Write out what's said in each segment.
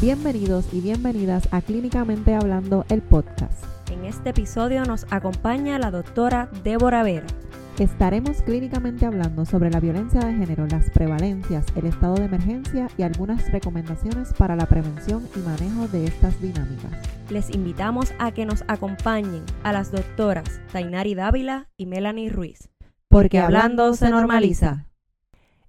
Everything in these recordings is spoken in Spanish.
Bienvenidos y bienvenidas a Clínicamente Hablando, el podcast. En este episodio nos acompaña la doctora Débora Vera. Estaremos clínicamente hablando sobre la violencia de género, las prevalencias, el estado de emergencia y algunas recomendaciones para la prevención y manejo de estas dinámicas. Les invitamos a que nos acompañen a las doctoras Tainari Dávila y Melanie Ruiz. Porque hablando se normaliza.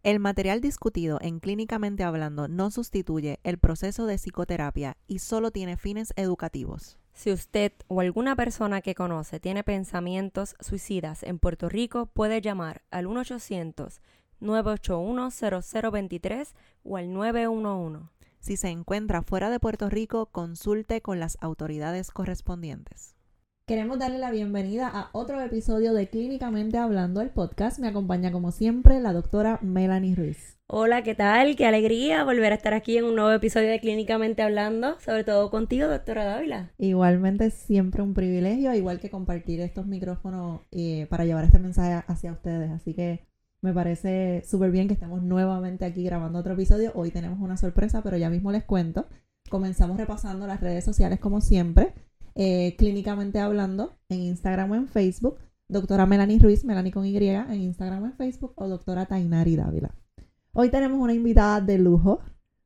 El material discutido en Clínicamente Hablando no sustituye el proceso de psicoterapia y solo tiene fines educativos. Si usted o alguna persona que conoce tiene pensamientos suicidas en Puerto Rico, puede llamar al 1-800-981-0023 o al 911. Si se encuentra fuera de Puerto Rico, consulte con las autoridades correspondientes. Queremos darle la bienvenida a otro episodio de Clínicamente Hablando, el podcast. Me acompaña como siempre la doctora Melanie Ruiz. Hola, ¿qué tal? Qué alegría volver a estar aquí en un nuevo episodio de Clínicamente Hablando, sobre todo contigo, doctora Dávila. Igualmente, siempre un privilegio, igual que compartir estos micrófonos eh, para llevar este mensaje hacia ustedes. Así que me parece súper bien que estemos nuevamente aquí grabando otro episodio. Hoy tenemos una sorpresa, pero ya mismo les cuento. Comenzamos repasando las redes sociales como siempre. Eh, clínicamente hablando en Instagram o en Facebook. Doctora Melanie Ruiz, Melanie con Y, en Instagram o en Facebook, o doctora Tainari Dávila. Hoy tenemos una invitada de lujo.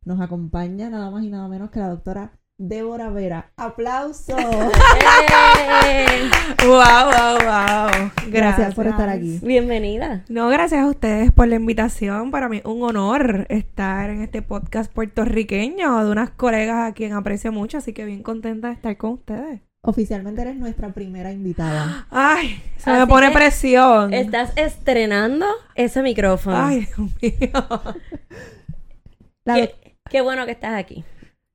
Nos acompaña nada más y nada menos que la doctora Débora Vera. ¡Aplausos! ¡Wow, wow, Gracias, por estar aquí. Bienvenida. No, gracias a ustedes por la invitación. Para mí un honor estar en este podcast puertorriqueño de unas colegas a quien aprecio mucho, así que bien contenta de estar con ustedes. Oficialmente eres nuestra primera invitada. Ay, se me pone presión. Estás estrenando ese micrófono. Ay, Dios mío. Qué bueno que estás aquí.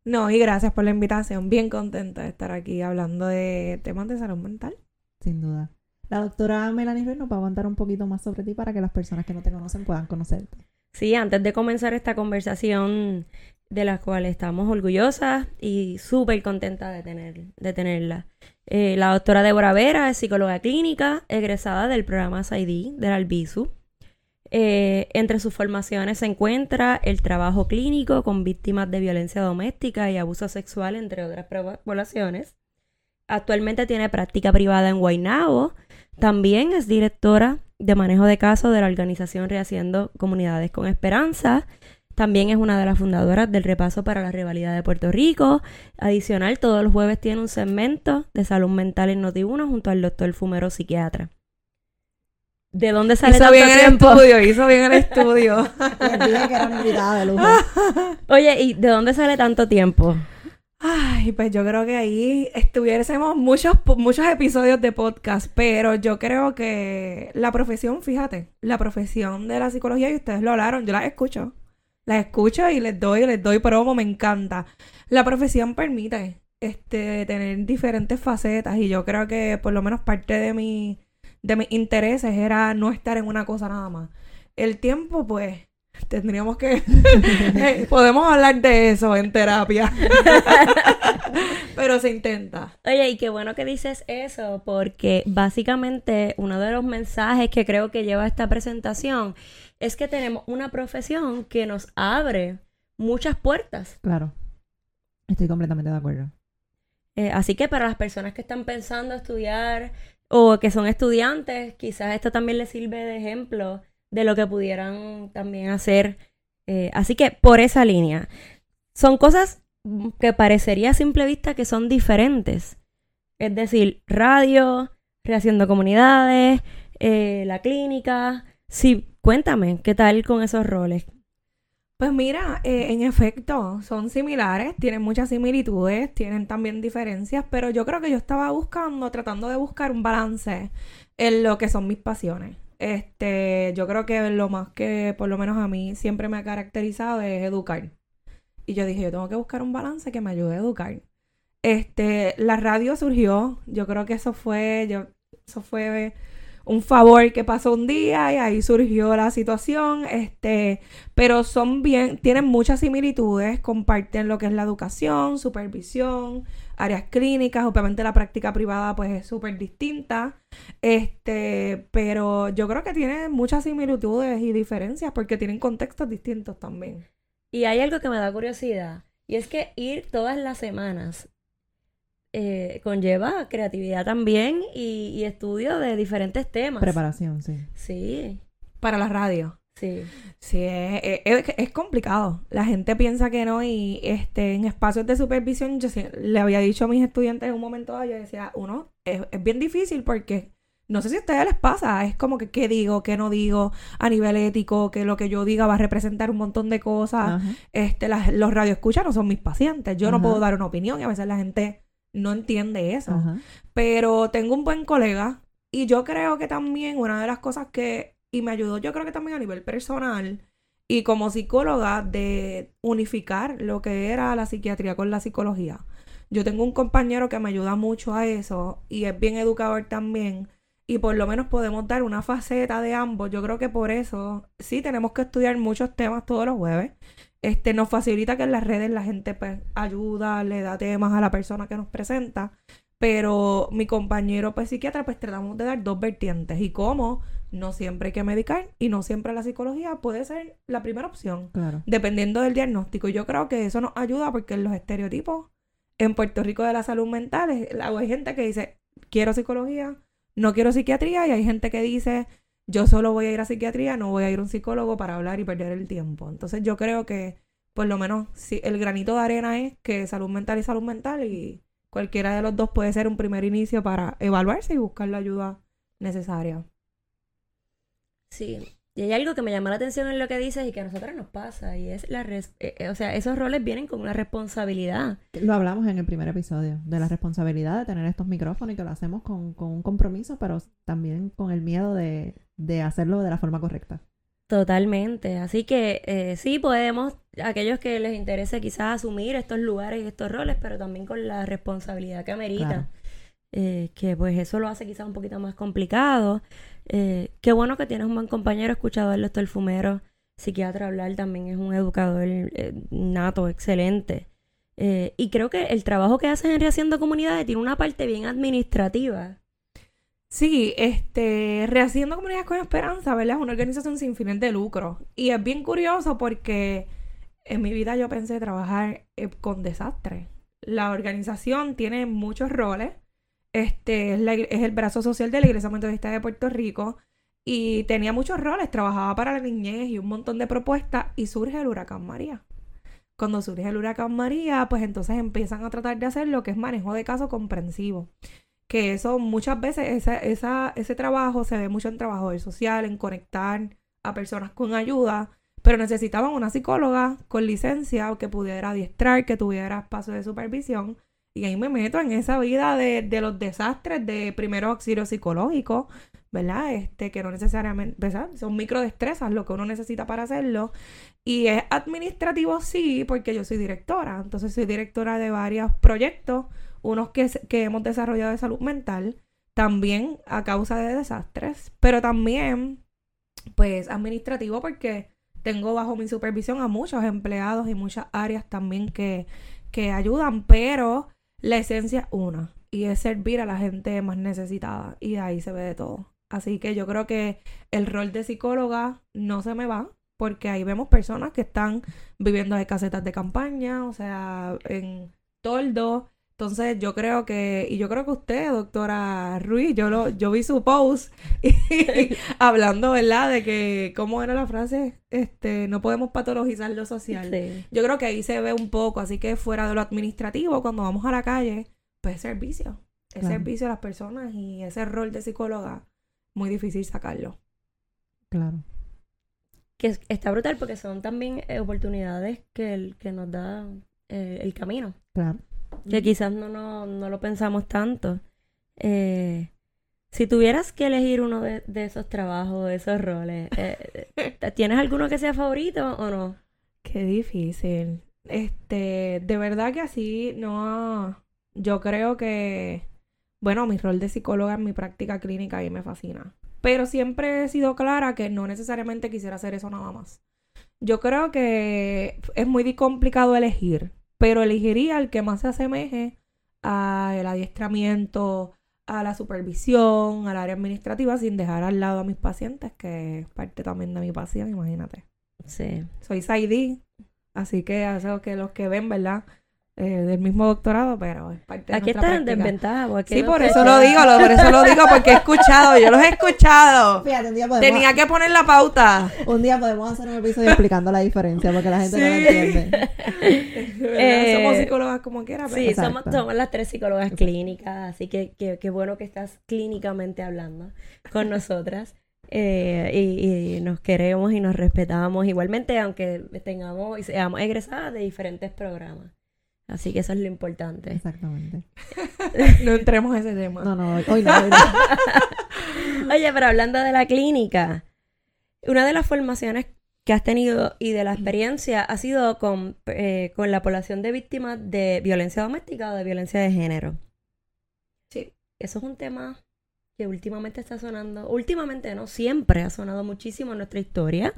No, y gracias por la invitación. Bien contenta de estar aquí hablando de temas de salud mental. Sin duda. La doctora Melanie Ruiz nos va a contar un poquito más sobre ti para que las personas que no te conocen puedan conocerte. Sí, antes de comenzar esta conversación de la cual estamos orgullosas y súper contentas de, tener, de tenerla. Eh, la doctora Débora Vera es psicóloga clínica, egresada del programa SID del Albizu. Eh, entre sus formaciones se encuentra el trabajo clínico con víctimas de violencia doméstica y abuso sexual, entre otras poblaciones. Actualmente tiene práctica privada en Guaynabo. También es directora de manejo de casos de la organización Rehaciendo Comunidades con Esperanza. También es una de las fundadoras del repaso para la rivalidad de Puerto Rico. Adicional, todos los jueves tiene un segmento de salud mental en Noti1 junto al doctor Fumero psiquiatra. ¿De dónde sale Hizo tanto bien el tiempo? estudio, hizo bien el estudio. Les dije que era una invitada de lujo. Oye, ¿y de dónde sale tanto tiempo? Ay, pues yo creo que ahí estuviésemos muchos, muchos episodios de podcast, pero yo creo que la profesión, fíjate, la profesión de la psicología, y ustedes lo hablaron, yo las escucho, las escucho y les doy, les doy promo, me encanta. La profesión permite este, tener diferentes facetas y yo creo que por lo menos parte de mi, de mis intereses era no estar en una cosa nada más. El tiempo, pues, tendríamos que... Podemos hablar de eso en terapia. Pero se intenta. Oye, y qué bueno que dices eso, porque básicamente uno de los mensajes que creo que lleva esta presentación es que tenemos una profesión que nos abre muchas puertas. Claro. Estoy completamente de acuerdo. Eh, así que para las personas que están pensando estudiar o que son estudiantes, quizás esto también les sirve de ejemplo de lo que pudieran también hacer. Eh, así que por esa línea, son cosas que parecería a simple vista que son diferentes. Es decir, radio, rehaciendo comunidades, eh, la clínica. Sí, cuéntame, ¿qué tal con esos roles? Pues mira, eh, en efecto, son similares, tienen muchas similitudes, tienen también diferencias, pero yo creo que yo estaba buscando, tratando de buscar un balance en lo que son mis pasiones. Este, yo creo que lo más que por lo menos a mí siempre me ha caracterizado es educar. Y yo dije, yo tengo que buscar un balance que me ayude a educar. Este, la radio surgió, yo creo que eso fue, yo, eso fue un favor que pasó un día y ahí surgió la situación, este, pero son bien, tienen muchas similitudes, comparten lo que es la educación, supervisión, áreas clínicas, obviamente la práctica privada pues es súper distinta, este, pero yo creo que tiene muchas similitudes y diferencias porque tienen contextos distintos también. Y hay algo que me da curiosidad. Y es que ir todas las semanas eh, conlleva creatividad también y, y estudio de diferentes temas. Preparación, sí. Sí, Para la radio. sí. Sí, es, es- es complicado. La gente piensa que no y este en espacios de supervisión yo sí- le había dicho a mis estudiantes en un momento dado, yo decía, uno, es, es bien difícil porque no sé si a ustedes les pasa, es como que qué digo, qué no digo a nivel ético, que lo que yo diga va a representar un montón de cosas. Ajá. Este, las- los radioescuchas no son mis pacientes, yo no puedo dar una opinión y a veces la gente no entiende eso. Ajá. Pero tengo un buen colega y yo creo que también una de las cosas que, y me ayudó yo creo que también a nivel personal y como psicóloga de unificar lo que era la psiquiatría con la psicología. Yo tengo un compañero que me ayuda mucho a eso y es bien educador también y por lo menos podemos dar una faceta de ambos. Yo creo que por eso sí tenemos que estudiar muchos temas todos los jueves. Este nos facilita que en las redes la gente pues ayuda, le da temas a la persona que nos presenta, pero mi compañero pues psiquiatra pues tratamos de dar dos vertientes y cómo no siempre hay que medicar y no siempre la psicología puede ser la primera opción Claro. dependiendo del diagnóstico. Yo creo que eso nos ayuda porque los estereotipos en Puerto Rico de la salud mental, es- hay gente que dice, quiero psicología, no quiero psiquiatría, y hay gente que dice, yo solo voy a ir a psiquiatría, no voy a ir a un psicólogo para hablar y perder el tiempo. Entonces yo creo que, por lo menos, si el granito de arena es que salud mental y salud mental, y cualquiera de los dos puede ser un primer inicio para evaluarse y buscar la ayuda necesaria. Sí. Y hay algo que me llama la atención en lo que dices y que a nosotros nos pasa, y es la... res- eh, eh, o sea, esos roles vienen con una responsabilidad. Lo hablamos en el primer episodio, de la responsabilidad de tener estos micrófonos y que lo hacemos con, con un compromiso, pero también con el miedo de, de hacerlo de la forma correcta. Totalmente. Así que eh, sí podemos, aquellos que les interese quizás asumir estos lugares y estos roles, pero también con la responsabilidad que amerita. Claro. Eh, que pues eso lo hace quizás un poquito más complicado. Eh, qué bueno que tienes un buen compañero, escuchado al doctor Fumero, psiquiatra hablar, también es un educador eh, nato, excelente. Eh, y creo que el trabajo que hacen en Rehaciendo Comunidades tiene una parte bien administrativa. Sí, este, Rehaciendo Comunidades con Esperanza, ¿verdad? Es una organización sin fines de lucro. Y es bien curioso porque en mi vida yo pensé trabajar con desastres. La organización tiene muchos roles. Este, es, la el brazo social de la Iglesia Metodista de Puerto Rico. Y tenía muchos roles. Trabajaba para la niñez y un montón de propuestas. Y surge el huracán María. Cuando surge el huracán María, pues entonces empiezan a tratar de hacer lo que es manejo de caso comprensivo que eso muchas veces ese trabajo se ve mucho en trabajo social, en conectar a personas con ayuda, pero necesitaban una psicóloga con licencia que pudiera adiestrar, que tuviera espacio de supervisión. Y ahí me meto en esa vida de, de los desastres de primero auxilio psicológico, ¿verdad? Este, que no necesariamente, ¿verdad? Son microdestrezas lo que uno necesita para hacerlo. Y es administrativo, sí, porque yo soy directora. Entonces soy directora de varios proyectos unos que, que hemos desarrollado de salud mental, también a causa de desastres, pero también, pues, administrativo porque tengo bajo mi supervisión a muchos empleados y muchas áreas también que, que ayudan, pero la esencia es una y es servir a la gente más necesitada y de ahí se ve de todo. Así que yo creo que el rol de psicóloga no se me va porque ahí vemos personas que están viviendo de casetas de campaña, o sea, en toldo. Entonces yo creo que, y yo creo que usted, doctora Ruiz, yo lo, yo vi su post y- hablando, ¿verdad? De que, ¿cómo era la frase? Este, no podemos patologizar lo social. Sí. Yo creo que ahí se ve un poco, así que fuera de lo administrativo, cuando vamos a la calle, pues es servicio. Es Claro. servicio a las personas y ese rol de psicóloga, muy difícil sacarlo. Claro. Que es- está brutal porque son también eh, oportunidades que, el, que nos da eh, el camino. Claro. Que quizás no, no, no lo pensamos tanto. Eh, si tuvieras que elegir uno de, de esos trabajos, de esos roles, eh, eh, ¿tienes alguno que sea favorito o no? Qué difícil. Este, de verdad que así no. Yo creo que, bueno, mi rol de psicóloga en mi práctica clínica ahí me fascina. Pero siempre he sido clara que no necesariamente quisiera hacer eso nada más. Yo creo que es muy complicado elegir, pero elegiría el que más se asemeje al adiestramiento, a la supervisión, al área administrativa, sin dejar al lado a mis pacientes, que es parte también de mi pasión, imagínate. Sí. Soy PsyD, Así que eso que los que ven, ¿verdad? Eh, del mismo doctorado, pero es parte de Aquí estás en práctica. desventaja. porque Sí, no por eso lo digo, lo- por eso lo digo, porque he escuchado, yo los he escuchado. Fíjate, un día podemos, Tenía que poner la pauta. un día podemos hacer un episodio explicando la diferencia porque la gente no lo entiende. ¿Verdad? Eh, Somos psicólogas como quiera, pero Sí, somos, somos las tres psicólogas clínicas, así que que- qué bueno que estás clínicamente hablando con nosotras. eh, y, y nos queremos y nos respetamos igualmente, aunque tengamos y seamos egresadas de diferentes programas. Así que eso es lo importante. Exactamente. no entremos en ese tema. No, no, hoy, hoy no. hoy no. Oye, pero hablando de la clínica, una de las formaciones que has tenido y de la experiencia ha sido con, eh, con la población de víctimas de violencia doméstica o de violencia de género. Sí. Eso es un tema que últimamente está sonando, últimamente no, siempre ha sonado muchísimo en nuestra historia,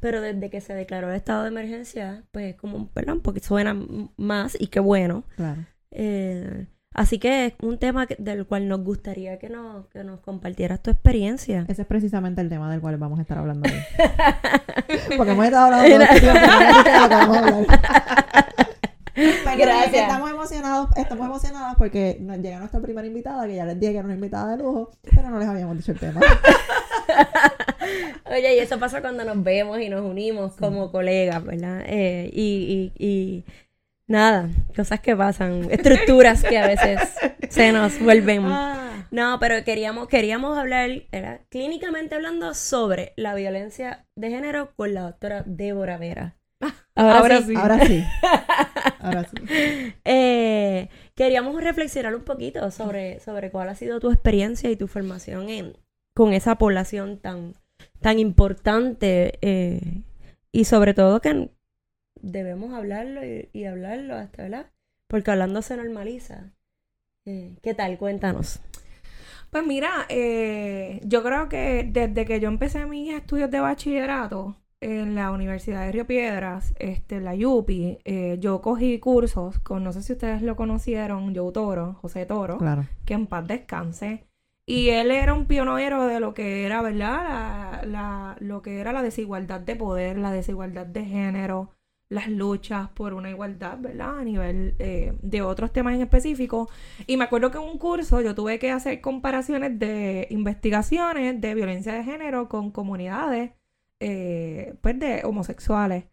pero desde que se declaró el estado de emergencia, pues es como, perdón, porque suena más y qué bueno. Claro. Eh, así que es un tema que- del cual nos gustaría que nos, que nos compartieras tu experiencia. Ese es precisamente el tema del cual vamos a estar hablando hoy. Porque hemos estado hablando todo este de lo que vamos a hablar. Perdón, Gracias. Estamos emocionados, estamos emocionadas porque nos llega nuestra primera invitada, que ya les dije que era una invitada de lujo, pero no les habíamos dicho el tema. Oye, y eso pasa cuando nos vemos y nos unimos como colegas, ¿verdad? Eh, y, y, y nada, cosas que pasan, estructuras que a veces se nos vuelven. Ah, No, pero queríamos, queríamos hablar, ¿verdad? clínicamente hablando, sobre la violencia de género con la doctora Débora Vera. Ahora sí. Ahora sí. Ahora sí. Eh, queríamos reflexionar un poquito sobre, sobre cuál ha sido tu experiencia y tu formación en, con esa población tan, tan importante eh, y sobre todo que debemos hablarlo y, y hablarlo hasta, ¿verdad? Porque hablando se normaliza. Eh, ¿Qué tal? Cuéntanos. Pues mira, eh, yo creo que desde que yo empecé mis estudios de bachillerato en la Universidad de Río Piedras, este, la YUPI, eh, yo cogí cursos con, no sé si ustedes lo conocieron, Joe Toro, José Toro, Claro. que en paz descanse. Y él era un pionero de lo que era, ¿verdad? La, la- lo que era la desigualdad de poder, la desigualdad de género, las luchas por una igualdad, ¿verdad? A nivel eh, de otros temas en específico. Y me acuerdo que en un curso yo tuve que hacer comparaciones de investigaciones de violencia de género con comunidades, eh, pues, de homosexuales.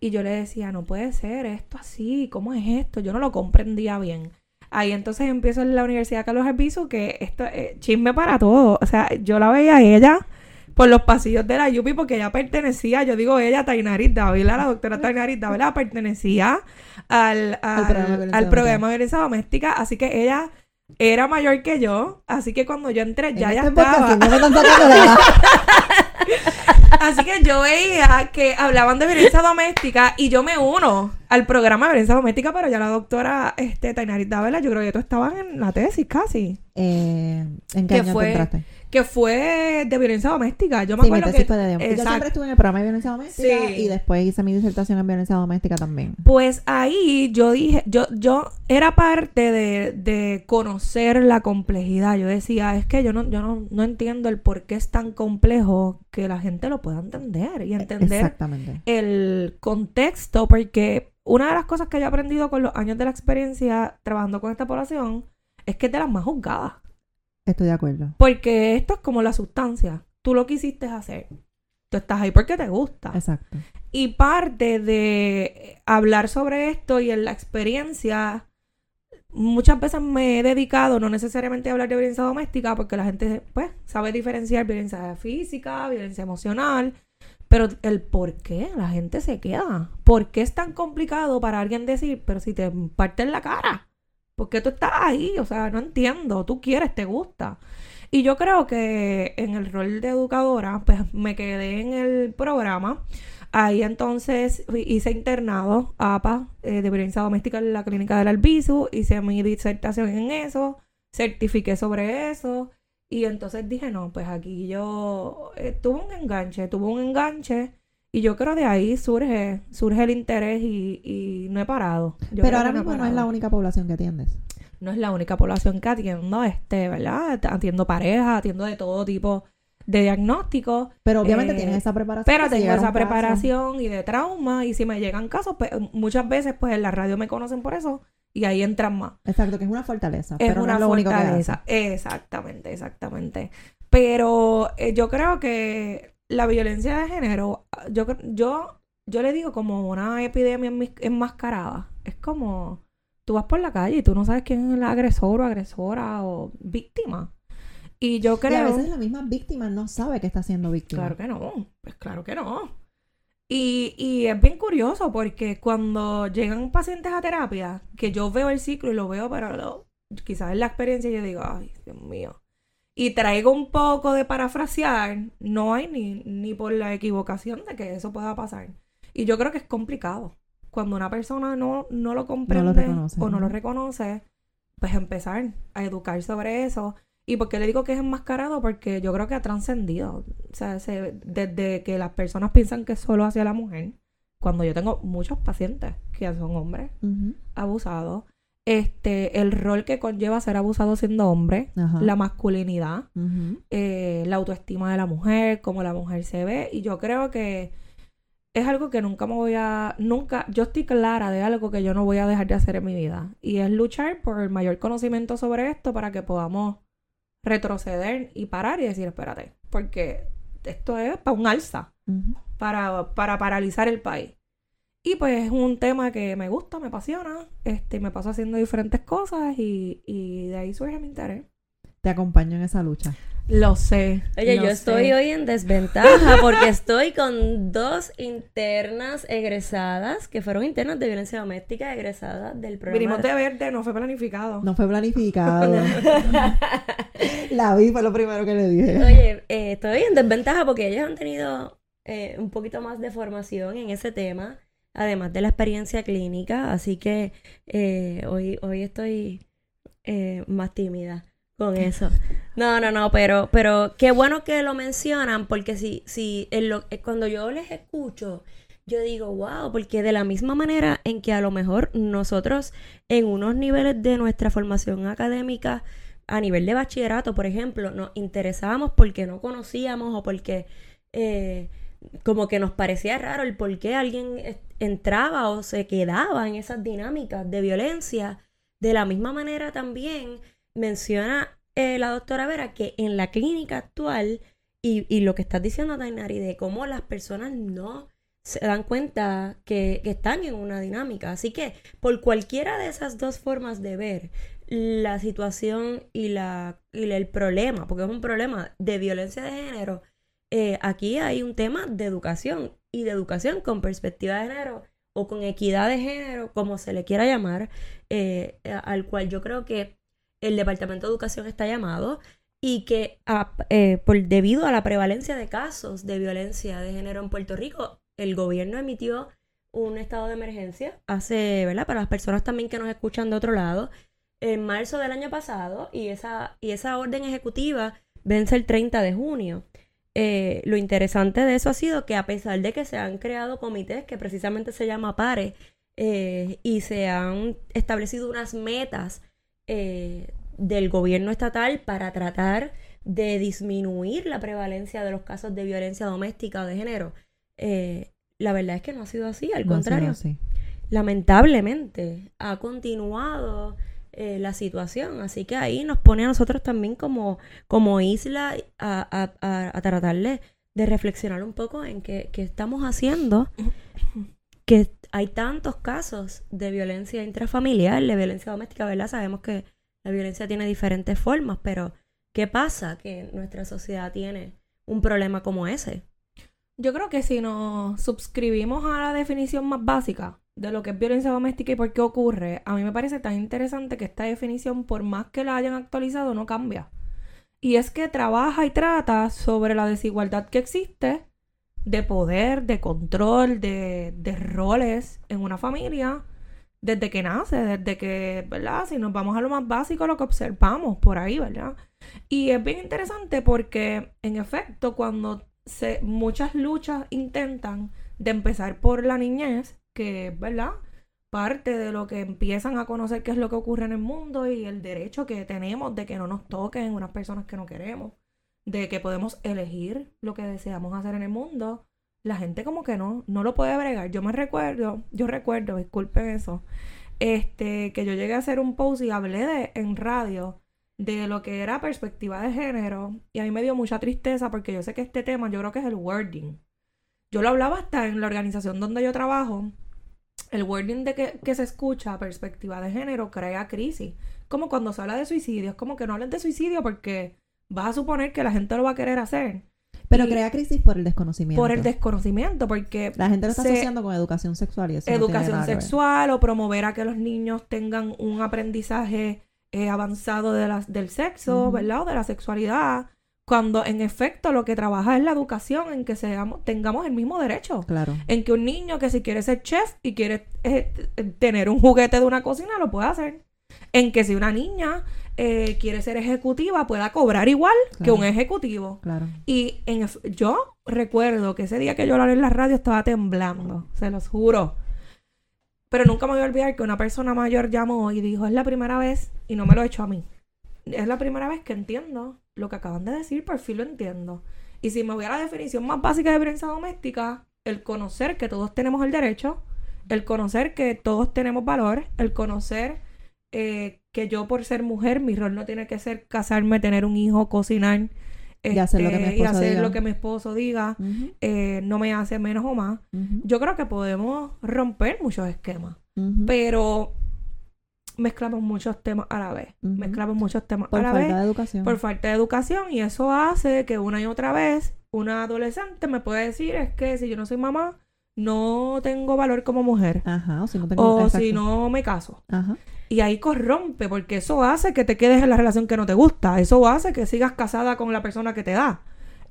Y yo le decía, no puede ser esto así, ¿cómo es esto? Yo no lo comprendía bien. Ahí entonces empiezo en la Universidad Carlos Albizu, que esto es chisme para todo. O sea, yo la veía a ella por los pasillos de la Yupi porque ella pertenecía, yo digo ella, Tainarit Dávila, la doctora Tainarit Dávila, pertenecía al, al, programa de violencia al programa de violencia doméstica. Así que ella era mayor que yo. Así que cuando yo entré, ya ya este estaba. Así que yo veía que hablaban de violencia doméstica y yo me uno al programa de violencia doméstica, pero ya la doctora este, Tainarit Dávila, yo creo que tú estabas en la tesis casi, Eh, ¿En qué ¿Qué año fue? te entraste? Que fue de violencia doméstica. Yo me Sí, mi acuerdo tesis que... de Yo siempre estuve en el programa de violencia doméstica Sí. y después hice mi disertación en violencia doméstica también. Pues ahí yo dije, yo, yo era parte de, de conocer la complejidad. Yo decía, es que yo no, yo no, no entiendo el por qué es tan complejo que la gente lo pueda entender y entender Exactamente. el contexto, porque una de las cosas que yo he aprendido con los años de la experiencia trabajando con esta población es que es de las más juzgadas. Estoy de acuerdo. Porque esto es como la sustancia. Tú lo quisiste hacer. Tú estás ahí porque te gusta. Exacto. Y parte de hablar sobre esto y en la experiencia, muchas veces me he dedicado no necesariamente a hablar de violencia doméstica, porque la gente pues sabe diferenciar violencia física, violencia emocional, pero el por qué la gente se queda. ¿Por qué es tan complicado para alguien decir, pero si te parten la cara? ¿Por qué tú estás ahí? O sea, no entiendo. Tú quieres, te gusta. Y yo creo que en el rol de educadora, pues me quedé en el programa. Ahí entonces hice internado APA eh, de violencia doméstica en la clínica del Albizu, hice mi disertación en eso, certifiqué sobre eso y entonces dije, no, pues aquí yo eh, tuve un enganche, tuve un enganche y yo creo de ahí surge surge el interés y, y no he parado. Yo Pero ahora que mismo no es la única población que atiendes. No es la única población que atiendo, este, ¿verdad? Atiendo parejas, atiendo de todo tipo de diagnóstico. Pero obviamente Eh, tienes esa preparación. Pero tengo esa caso. preparación y de trauma. Y si me llegan casos, pues muchas veces, pues en la radio me conocen por eso. Y ahí entran más. Exacto, que es una fortaleza. Es pero no una es lo único que hace. fortaleza. Exactamente, exactamente. Pero eh, yo creo que la violencia de género, yo, yo, yo le digo como una epidemia enmascarada. Es como tú vas por la calle y tú no sabes quién es el agresor o agresora o víctima. Y yo Y a creo... veces la misma víctima no sabe que está siendo víctima. Claro que no, pues claro que no. Y, y es bien curioso porque cuando llegan pacientes a terapia, que yo veo el ciclo y lo veo, pero lo- quizás en la experiencia yo digo, ay, Dios mío. Y traigo un poco de parafrasear, no hay ni, ni por la equivocación de que eso pueda pasar. Y yo creo que es complicado. Cuando una persona no, no lo comprende reconoce, o no lo reconoce, pues empezar a educar sobre eso. ¿Y por qué le digo que es enmascarado? Porque yo creo que ha trascendido. O sea, se- desde que las personas piensan que es solo hacia la mujer, cuando yo tengo muchos pacientes que son hombres abusados, este, el rol que conlleva ser abusado siendo hombre, Ajá. la masculinidad, eh, la autoestima de la mujer, cómo la mujer se ve, y yo creo que es algo que nunca me voy a, nunca, yo estoy clara de algo que yo no voy a dejar de hacer en mi vida, y es luchar por el mayor conocimiento sobre esto para que podamos retroceder y parar y decir, espérate, porque esto es para un alza, para, para paralizar el país. Y pues es un tema que me gusta, me apasiona, este, me paso haciendo diferentes cosas y, y de ahí surge mi interés. Te acompaño en esa lucha. Lo sé. Oye, lo yo sé. estoy hoy en desventaja porque estoy con dos internas egresadas que fueron internas de violencia doméstica egresadas del programa. Vinimos de verde, no fue planificado. No fue planificado. La vi, fue lo primero que le dije. Oye, eh, estoy en desventaja porque ellos han tenido eh, un poquito más de formación en ese tema, además de la experiencia clínica, así que eh, hoy, hoy estoy eh, más tímida con eso. No, no, no, pero, pero qué bueno que lo mencionan porque si, si en lo- eh, cuando yo les escucho, yo digo, wow, porque de la misma manera en que a lo mejor nosotros en unos niveles de nuestra formación académica, a nivel de bachillerato, por ejemplo, nos interesábamos porque no conocíamos o porque eh, como que nos parecía raro el por qué alguien entraba o se quedaba en esas dinámicas de violencia. De la misma manera también menciona eh, la doctora Vera que en la clínica actual y, y lo que estás diciendo, Tainari, de cómo las personas no se dan cuenta que, que están en una dinámica. Así que por cualquiera de esas dos formas de ver la situación y, la, y el problema, porque es un problema de violencia de género, eh, aquí hay un tema de educación y de educación con perspectiva de género o con equidad de género, como se le quiera llamar, eh, al cual yo creo que el Departamento de Educación está llamado y que eh, por, debido a la prevalencia de casos de violencia de género en Puerto Rico, el gobierno emitió un estado de emergencia hace, ¿verdad? Para las personas también que nos escuchan de otro lado, en marzo del año pasado y esa, y esa orden ejecutiva vence el 30 de junio. Eh, lo interesante de eso ha sido que a pesar de que se han creado comités que precisamente se llama PARE eh, y se han establecido unas metas eh, del gobierno estatal para tratar de disminuir la prevalencia de los casos de violencia doméstica o de género, eh, la verdad es que no ha sido así, al No contrario así. lamentablemente ha continuado eh, la situación. Así que ahí nos pone a nosotros también como, como isla a, a- a- tratarle de reflexionar un poco en qué, qué estamos haciendo. Que hay tantos casos de violencia intrafamiliar, de violencia doméstica, ¿verdad? Sabemos que la violencia tiene diferentes formas, pero ¿qué pasa que nuestra sociedad tiene un problema como ese? Yo creo que si nos suscribimos a la definición más básica de lo que es violencia doméstica y por qué ocurre, a mí me parece tan interesante que esta definición, por más que la hayan actualizado, no cambia. Y es que trabaja y trata sobre la desigualdad que existe de poder, de control, de, de roles en una familia desde que nace, desde que, ¿verdad? Si nos vamos a lo más básico, lo que observamos por ahí, ¿verdad? Y es bien interesante porque, en efecto, cuando se, muchas luchas intentan de empezar por la niñez, que ¿verdad? Parte de lo que empiezan a conocer qué es lo que ocurre en el mundo y el derecho que tenemos de que no nos toquen unas personas que no queremos. de que podemos elegir lo que deseamos hacer en el mundo, la gente como que no, no lo puede bregar. Yo me recuerdo, yo recuerdo, disculpen eso, este, que yo llegué a hacer un post y hablé de, en radio de lo que era perspectiva de género y a mí me dio mucha tristeza porque yo sé que este tema yo creo que es el wording. Yo lo hablaba hasta en la organización donde yo trabajo. El wording de que, que se escucha perspectiva de género crea crisis. Como cuando se habla de suicidio, es como que no hablen de suicidio porque vas a suponer que la gente lo va a querer hacer. Pero Y- crea crisis por el desconocimiento. Por el desconocimiento, porque La gente lo está se- asociando con educación sexual y eso educación sexual o promover a que los niños tengan un aprendizaje eh, avanzado de la- del sexo. ¿verdad? O de la sexualidad, cuando en efecto lo que trabaja es la educación en que seamos, tengamos el mismo derecho. Claro. En que un niño que si quiere ser chef y quiere eh, tener un juguete de una cocina, lo puede hacer. En que si una niña eh, quiere ser ejecutiva, pueda cobrar igual que un ejecutivo. Claro. Y en yo recuerdo que ese día que yo lo hablé en la radio estaba temblando, se los juro. Pero nunca me voy a olvidar que una persona mayor llamó y dijo, es la primera vez, y no me lo he hecho a mí, es la primera vez que entiendo lo que acaban de decir, por fin lo entiendo. Y si me voy a la definición más básica de violencia doméstica, el conocer que todos tenemos el derecho, el conocer que todos tenemos valores, el conocer eh, que yo por ser mujer, mi rol no tiene que ser casarme, tener un hijo, cocinar. Y hacer lo que mi este, esposo hacer diga. lo que mi esposo diga, eh, no me hace menos o más. Yo creo que podemos romper muchos esquemas, pero mezclamos muchos temas a la vez. Mezclamos muchos temas Por a la falta vez de educación. por falta de educación y eso hace que una y otra vez una adolescente me puede decir es que si yo no soy mamá, no tengo valor como mujer. Ajá, o si no tengo... O si no me caso. Ajá. Y ahí corrompe, porque eso hace que te quedes en la relación que no te gusta. Eso hace que sigas casada con la persona que te da.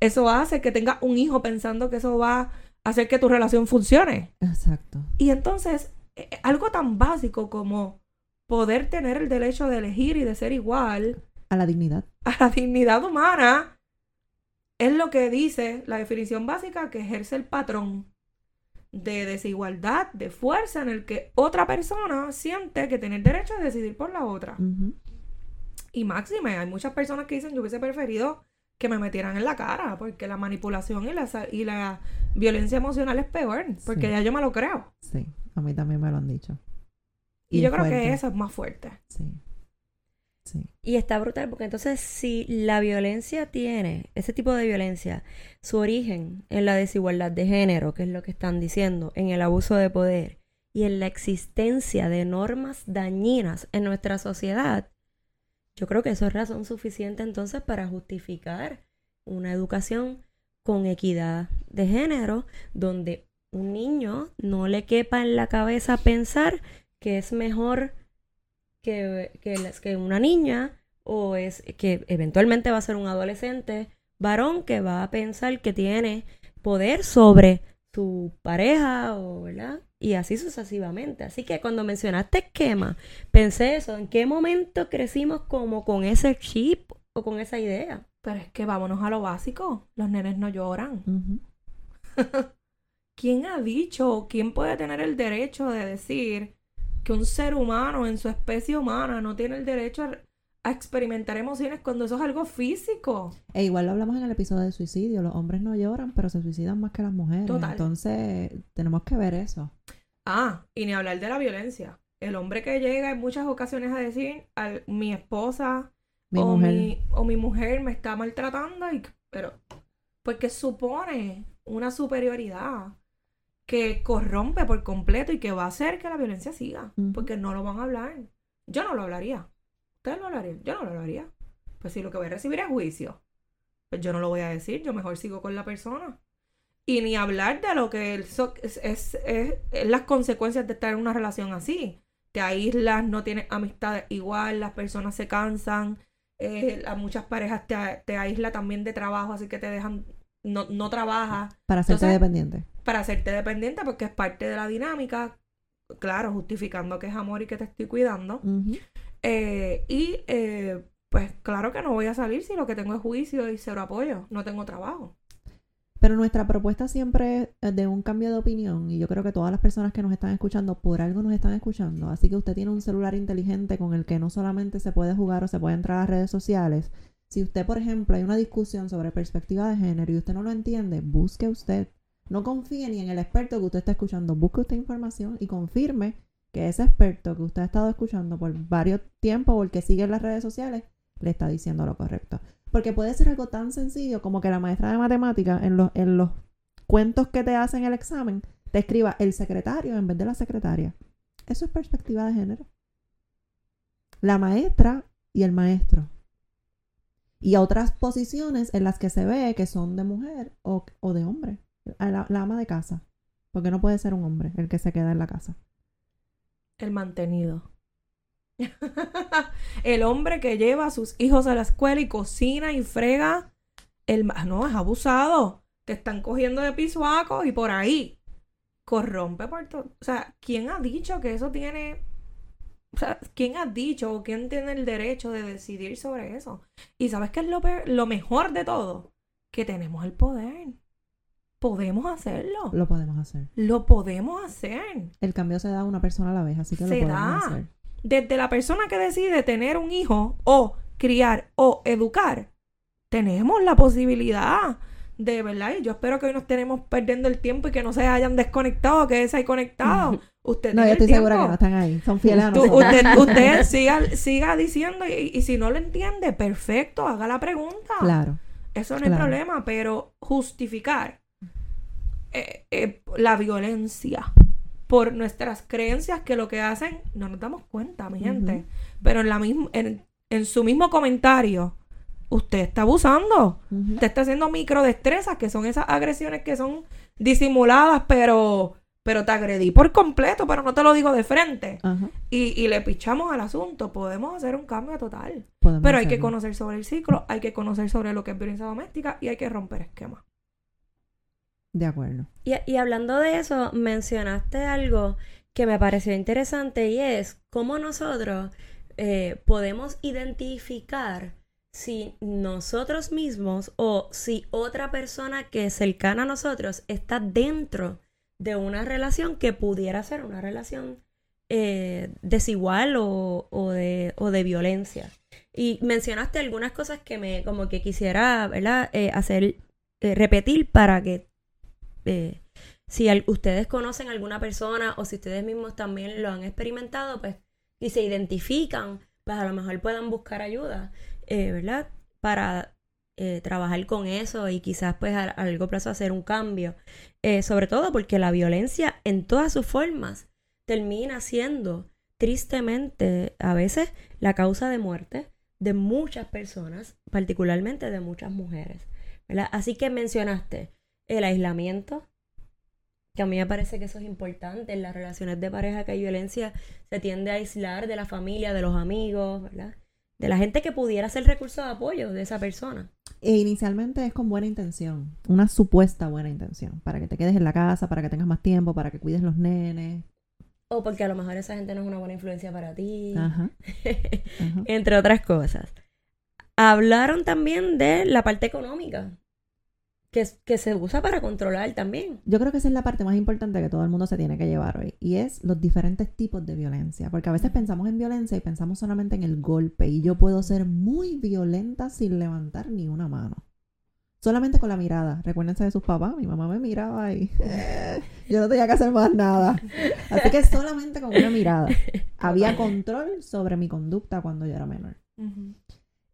Eso hace que tengas un hijo pensando que eso va a hacer que tu relación funcione. Exacto. Y entonces, eh, algo tan básico como poder tener el derecho de elegir y de ser igual A la dignidad. a la dignidad humana es lo que dice la definición básica que ejerce el patrón de desigualdad, de fuerza, en el que otra persona siente que tiene el derecho de decidir por la otra. Y máxime, hay muchas personas que dicen yo hubiese preferido que me metieran en la cara, porque la manipulación y la, y la violencia emocional es peor, porque Sí. ya yo me lo creo. Sí, a mí también me lo han dicho. Y, Y yo creo que eso es más fuerte. Sí. Sí. Y está brutal porque entonces si la violencia tiene, ese tipo de violencia, su origen en la desigualdad de género, que es lo que están diciendo, en el abuso de poder y en la existencia de normas dañinas en nuestra sociedad, yo creo que eso es razón suficiente entonces para justificar una educación con equidad de género, donde un niño no le quepa en la cabeza pensar que es mejor que, que, las- que una niña o es que eventualmente va a ser un adolescente varón que va a pensar que tiene poder sobre su pareja o verdad y así sucesivamente así que cuando mencionaste esquema pensé eso en qué momento crecimos como con ese chip o con esa idea Pero es que vámonos a lo básico. Los nenes no lloran. ¿Quién ha dicho o quién puede tener el derecho de decir que un ser humano en su especie humana no tiene el derecho a, a experimentar emociones cuando eso es algo físico? E igual lo hablamos en el episodio de suicidio. Los hombres no lloran, pero se suicidan más que las mujeres. Total. Entonces, tenemos que ver eso. Ah, y ni hablar de la violencia. El hombre que llega en muchas ocasiones a decir, al, mi esposa Mi o, mujer. Mi, o mi mujer me está maltratando, y, pero porque supone una superioridad que corrompe por completo y que va a hacer que la violencia siga, porque no lo van a hablar. Yo no lo hablaría. ¿Ustedes lo hablarían? Yo no lo hablaría. Pues si lo que voy a recibir es juicio, pues yo no lo voy a decir, yo mejor sigo con la persona. Y ni hablar de lo que es, es- es- es las consecuencias de estar en una relación así. Te aíslas, no tienes amistades igual, las personas se cansan, eh, a muchas parejas te, te aísla también de trabajo, así que te dejan, no, no trabajas Para hacerte Entonces- dependiente. Para hacerte dependiente porque es parte de la dinámica, claro, justificando que es amor y que te estoy cuidando. Eh, y eh, pues claro que no voy a salir si lo que tengo es juicio y cero apoyo, no tengo trabajo. Pero nuestra propuesta siempre es de un cambio de opinión y yo creo que todas las personas que nos están escuchando por algo nos están escuchando. Así que usted tiene un celular inteligente con el que no solamente se puede jugar o se puede entrar a redes sociales, Si usted, por ejemplo, hay una discusión sobre perspectiva de género y usted no lo entiende, busque usted. No confíe ni en el experto que usted está escuchando. Busque usted información y confirme que ese experto que usted ha estado escuchando por varios tiempos o el que sigue en las redes sociales le está diciendo lo correcto. Porque puede ser algo tan sencillo como que la maestra de matemáticas en los, en los cuentos que te hacen el examen te escriba el secretario en vez de la secretaria. Eso es perspectiva de género. La maestra y el maestro. Y otras posiciones en las que se ve que son de mujer o, o de hombre. La, ama de casa. Porque no puede ser un hombre el que se queda en la casa. El mantenido. el hombre que lleva a sus hijos a la escuela y cocina y frega. El, no, es abusado. Te están cogiendo de pisuaco y por ahí. Corrompe por todo. O sea, ¿quién ha dicho que eso tiene. O sea, ¿quién ha dicho o quién tiene el derecho de decidir sobre eso? Y ¿sabes qué es lo, peor- lo mejor de todo? Que tenemos el poder. Podemos hacerlo. Lo podemos hacer. Lo podemos hacer. El cambio se da a una persona a la vez, así que Se lo podemos da. hacer. desde la persona que decide tener un hijo o criar o educar, tenemos la posibilidad de, ¿verdad? Y yo espero que hoy nos tenemos perdiendo el tiempo y que no se hayan desconectado, que se hayan conectado. Usted No, yo estoy segura que no están ahí. Son fieles a nosotros. usted usted siga, siga diciendo y, y si no lo entiende, perfecto, haga la pregunta. Claro. Eso no claro. problema, pero justificar eh, eh, la violencia por nuestras creencias que lo que hacen, no nos damos cuenta, mi gente. Pero en, la misma, en, en su mismo comentario, usted está abusando. Ujú. Usted está haciendo microdestrezas, que son esas agresiones que son disimuladas, pero, pero te agredí por completo, pero no te lo digo de frente. Y, y le pichamos al asunto. Podemos hacer un cambio total. Podemos Pero hay que conocer sobre el ciclo, hay que conocer sobre lo que es violencia doméstica y hay que romper esquemas. De acuerdo. Y, y hablando de eso, mencionaste algo que me pareció interesante y es cómo nosotros eh, podemos identificar si nosotros mismos o si otra persona que es cercana a nosotros está dentro de una relación que pudiera ser una relación eh, desigual o, o de, o de violencia. Y mencionaste algunas cosas que me como que quisiera, ¿verdad? Eh, hacer, repetir para que si ustedes conocen alguna persona o si ustedes mismos también lo han experimentado, pues, y se identifican, pues a lo mejor puedan buscar ayuda, eh, ¿verdad? Para eh, trabajar con eso y quizás pues a, a largo plazo hacer un cambio. Eh, sobre todo porque la violencia en todas sus formas termina siendo tristemente a veces la causa de muerte de muchas personas, particularmente de muchas mujeres. ¿verdad? Así que mencionaste el aislamiento, que a mí me parece que eso es importante en las relaciones de pareja, que hay violencia, se tiende a aislar de la familia, de los amigos, ¿verdad? De la gente que pudiera ser recurso de apoyo de esa persona. E inicialmente es con buena intención, una supuesta buena intención, para que te quedes en la casa, para que tengas más tiempo, para que cuides los nenes. O porque a lo mejor esa gente no es una buena influencia para ti. Ajá, ajá. entre otras cosas. Hablaron también de la parte económica, que, se usa para controlar también. Yo creo que esa es la parte más importante que todo el mundo se tiene que llevar hoy, y es los diferentes tipos de violencia, porque a veces pensamos en violencia y pensamos solamente en el golpe, y yo puedo ser muy violenta sin levantar ni una mano. Solamente con la mirada. Recuérdense de sus papás. Mi mamá me miraba y yo no tenía que hacer más nada. Así que solamente con una mirada. Había control sobre mi conducta cuando yo era menor.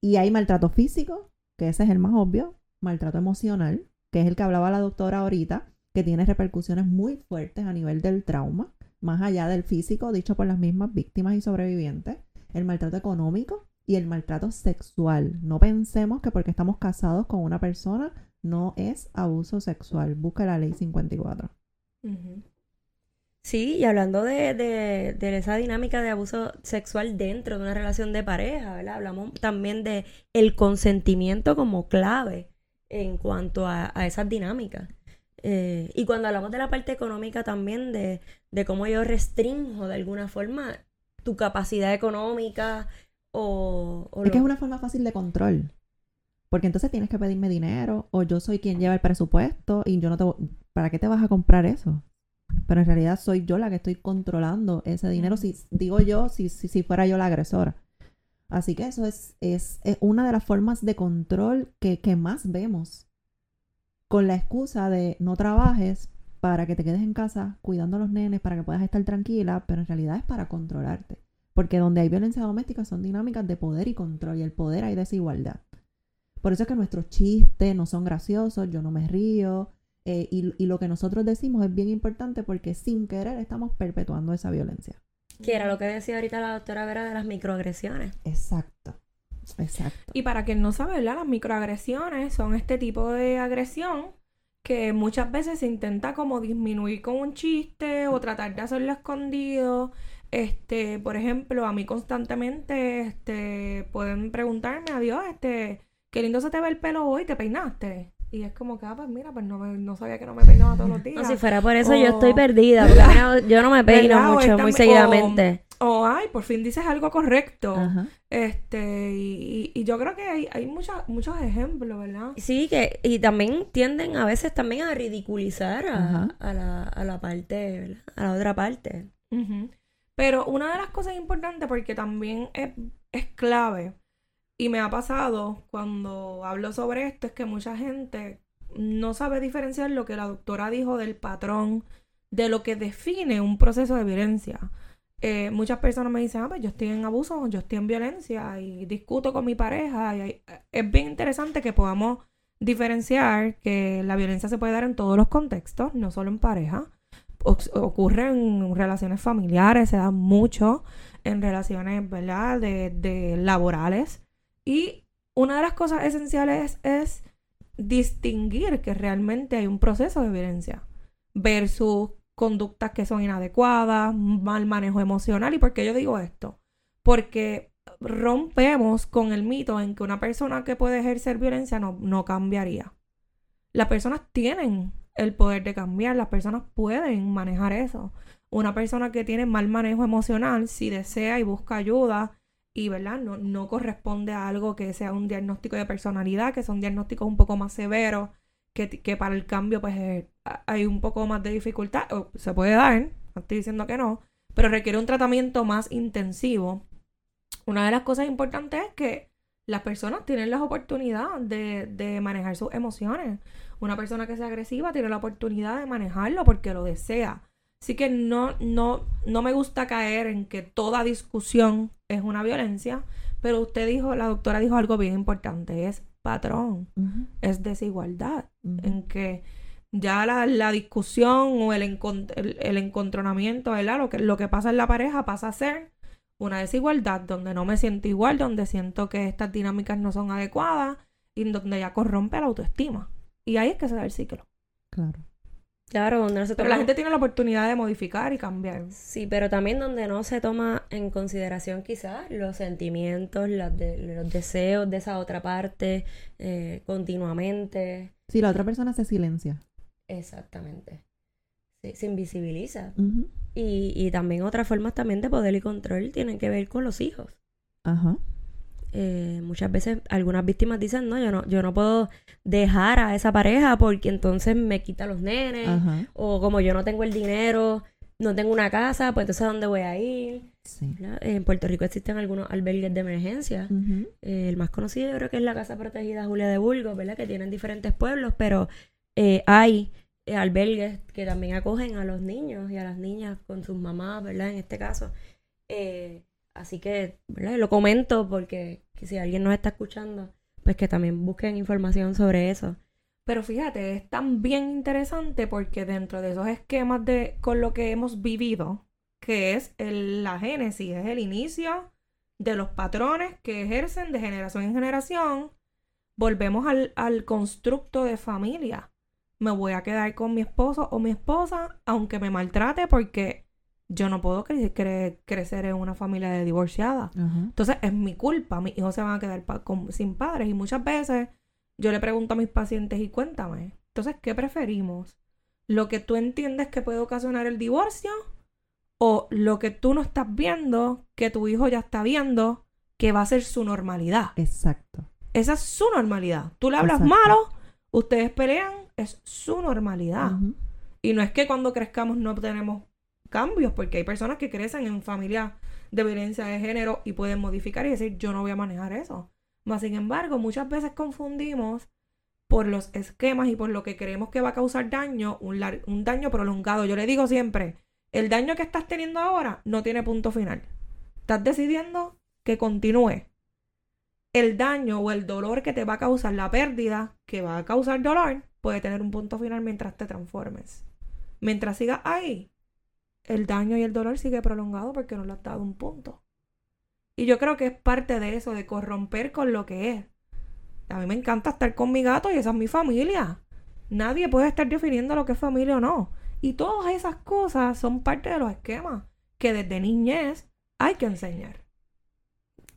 Y hay maltrato físico, que ese es el más obvio. Maltrato emocional, que es el que hablaba la doctora ahorita, que tiene repercusiones muy fuertes a nivel del trauma, más allá del físico, dicho por las mismas víctimas y sobrevivientes. El maltrato económico y el maltrato sexual. No pensemos que porque estamos casados con una persona no es abuso sexual. Busca la ley 54. Sí, y hablando de, de, esa dinámica de abuso sexual dentro de una relación de pareja, ¿verdad? Hablamos también de el consentimiento como clave en cuanto a, a esas dinámicas. Eh, y cuando hablamos de la parte económica también, de, de cómo yo restringo de alguna forma tu capacidad económica o... o Es que es una forma fácil de control. Porque entonces tienes que pedirme dinero o yo soy quien lleva el presupuesto y yo no te... ¿Para qué te vas a comprar eso? Pero en realidad soy yo la que estoy controlando ese dinero. Si digo yo, si, si, si fuera yo la agresora. Así que eso es, es, es una de las formas de control que, que más vemos. Con la excusa de no trabajes para que te quedes en casa cuidando a los nenes, para que puedas estar tranquila, pero en realidad es para controlarte. Porque donde hay violencia doméstica son dinámicas de poder y control, y el poder hay desigualdad. Por eso es que nuestros chistes no son graciosos, yo no me río, eh, y, y lo que nosotros decimos es bien importante porque sin querer estamos perpetuando esa violencia. Que era lo que decía ahorita la doctora Vera de las microagresiones. Exacto, exacto. Y para quien no sabe, ¿verdad? Las microagresiones son este tipo de agresión que muchas veces se intenta como disminuir con un chiste o tratar de hacerlo escondido. Este, por ejemplo, a mí constantemente este, pueden preguntarme, adiós, este, qué lindo se te ve el pelo hoy, ¿te peinaste? Y es como que, ah, pues mira, pues no, me- no sabía que no me peinaba todos los días. No, si fuera por eso O- yo estoy perdida. Porque no- yo no me peino mucho, esta- muy seguidamente. O, ay, por fin dices algo correcto. Ajá. Este, y, y- y yo creo que hay, hay muchos muchos ejemplos, ¿verdad? Sí, que, y también tienden a veces también a ridiculizar a, a la, a la parte, ¿verdad? A la otra parte. Ujú. Pero una de las cosas importantes, porque también es, es clave, y me ha pasado cuando hablo sobre esto, es que mucha gente no sabe diferenciar lo que la doctora dijo del patrón, de lo que define un proceso de violencia. Eh, muchas personas me dicen, ah, pues yo estoy en abuso, yo estoy en violencia y discuto con mi pareja. Es bien interesante que podamos diferenciar que la violencia se puede dar en todos los contextos, no solo en pareja. Oc- ocurre en relaciones familiares, se da mucho en relaciones, ¿verdad?, de, de laborales. Y una de las cosas esenciales es distinguir que realmente hay un proceso de violencia versus conductas que son inadecuadas, mal manejo emocional. ¿Y por qué yo digo esto? Porque rompemos con el mito en que una persona que puede ejercer violencia no, no cambiaría. Las personas tienen el poder de cambiar, las personas pueden manejar eso. Una persona que tiene mal manejo emocional, si desea y busca ayuda y ¿verdad? No, no corresponde a algo que sea un diagnóstico de personalidad, que son diagnósticos un poco más severos, que, que para el cambio pues eh, hay un poco más de dificultad, o se puede dar, no estoy diciendo que no, pero requiere un tratamiento más intensivo. Una de las cosas importantes es que las personas tienen la oportunidad de, de manejar sus emociones. Una persona que sea agresiva tiene la oportunidad de manejarlo porque lo desea. Así que no, no, no me gusta caer en que toda discusión es una violencia, pero usted dijo, la doctora dijo algo bien importante, es patrón, es desigualdad, en que ya la, la discusión o el, el, el encontronamiento, ¿verdad? Lo que, lo que pasa en la pareja pasa a ser una desigualdad donde no me siento igual, donde siento que estas dinámicas no son adecuadas y donde ya corrompe la autoestima. Y ahí es que se da el ciclo. Claro. Claro, donde no se Pero toma... la gente tiene la oportunidad de modificar y cambiar. Sí, pero también donde no se toma en consideración quizás los sentimientos, las de- los deseos de esa otra parte eh, continuamente. Si la otra persona se silencia. Exactamente. Sí, se invisibiliza. Y, y también otras formas también de poder y control tienen que ver con los hijos. Ajá. Eh, muchas veces algunas víctimas dicen, no, yo no, yo no puedo dejar a esa pareja porque entonces me quita los nenes. Ajá. O como yo no tengo el dinero, no tengo una casa, pues entonces ¿a dónde voy a ir? En Puerto Rico existen algunos albergues de emergencia. Eh, el más conocido yo creo que es la Casa Protegida Julia de Burgos, ¿verdad? Que tienen diferentes pueblos, pero eh, hay eh, albergues que también acogen a los niños y a las niñas con sus mamás, ¿verdad? En este caso. Eh, así que. Lo comento porque que si alguien nos está escuchando, pues que también busquen información sobre eso. Pero fíjate, es tan bien interesante porque dentro de esos esquemas de con lo que hemos vivido, que es la génesis, es el inicio de los patrones que ejercen de generación en generación, volvemos al, al constructo de familia. Me voy a quedar con mi esposo o mi esposa, aunque me maltrate, porque yo no puedo cre- cre- crecer en una familia de divorciada. Entonces es mi culpa, mis hijos se van a quedar pa- con- sin padres y muchas veces yo le pregunto a mis pacientes y cuéntame, entonces, ¿qué preferimos? ¿Lo que tú entiendes que puede ocasionar el divorcio o lo que tú no estás viendo, que tu hijo ya está viendo, que va a ser su normalidad? Exacto. Esa es su normalidad. Tú le hablas Exacto. malo, ustedes pelean, es su normalidad. Y no es que cuando crezcamos no tenemos cambios, porque hay personas que crecen en familias de violencia de género y pueden modificar y decir, yo no voy a manejar eso. Mas, sin embargo, muchas veces confundimos por los esquemas y por lo que creemos que va a causar daño, un, un daño prolongado. Yo le digo siempre, el daño que estás teniendo ahora no tiene punto final. Estás decidiendo que continúe. El daño o el dolor que te va a causar la pérdida, que va a causar dolor, puede tener un punto final mientras te transformes. Mientras sigas ahí, el daño y el dolor sigue prolongado porque no le has dado un punto. Y yo creo que es parte de eso, de corromper con lo que es. A mí me encanta estar con mi gato y esa es mi familia. Nadie puede estar definiendo lo que es familia o no. Y todas esas cosas son parte de los esquemas que desde niñez hay que enseñar.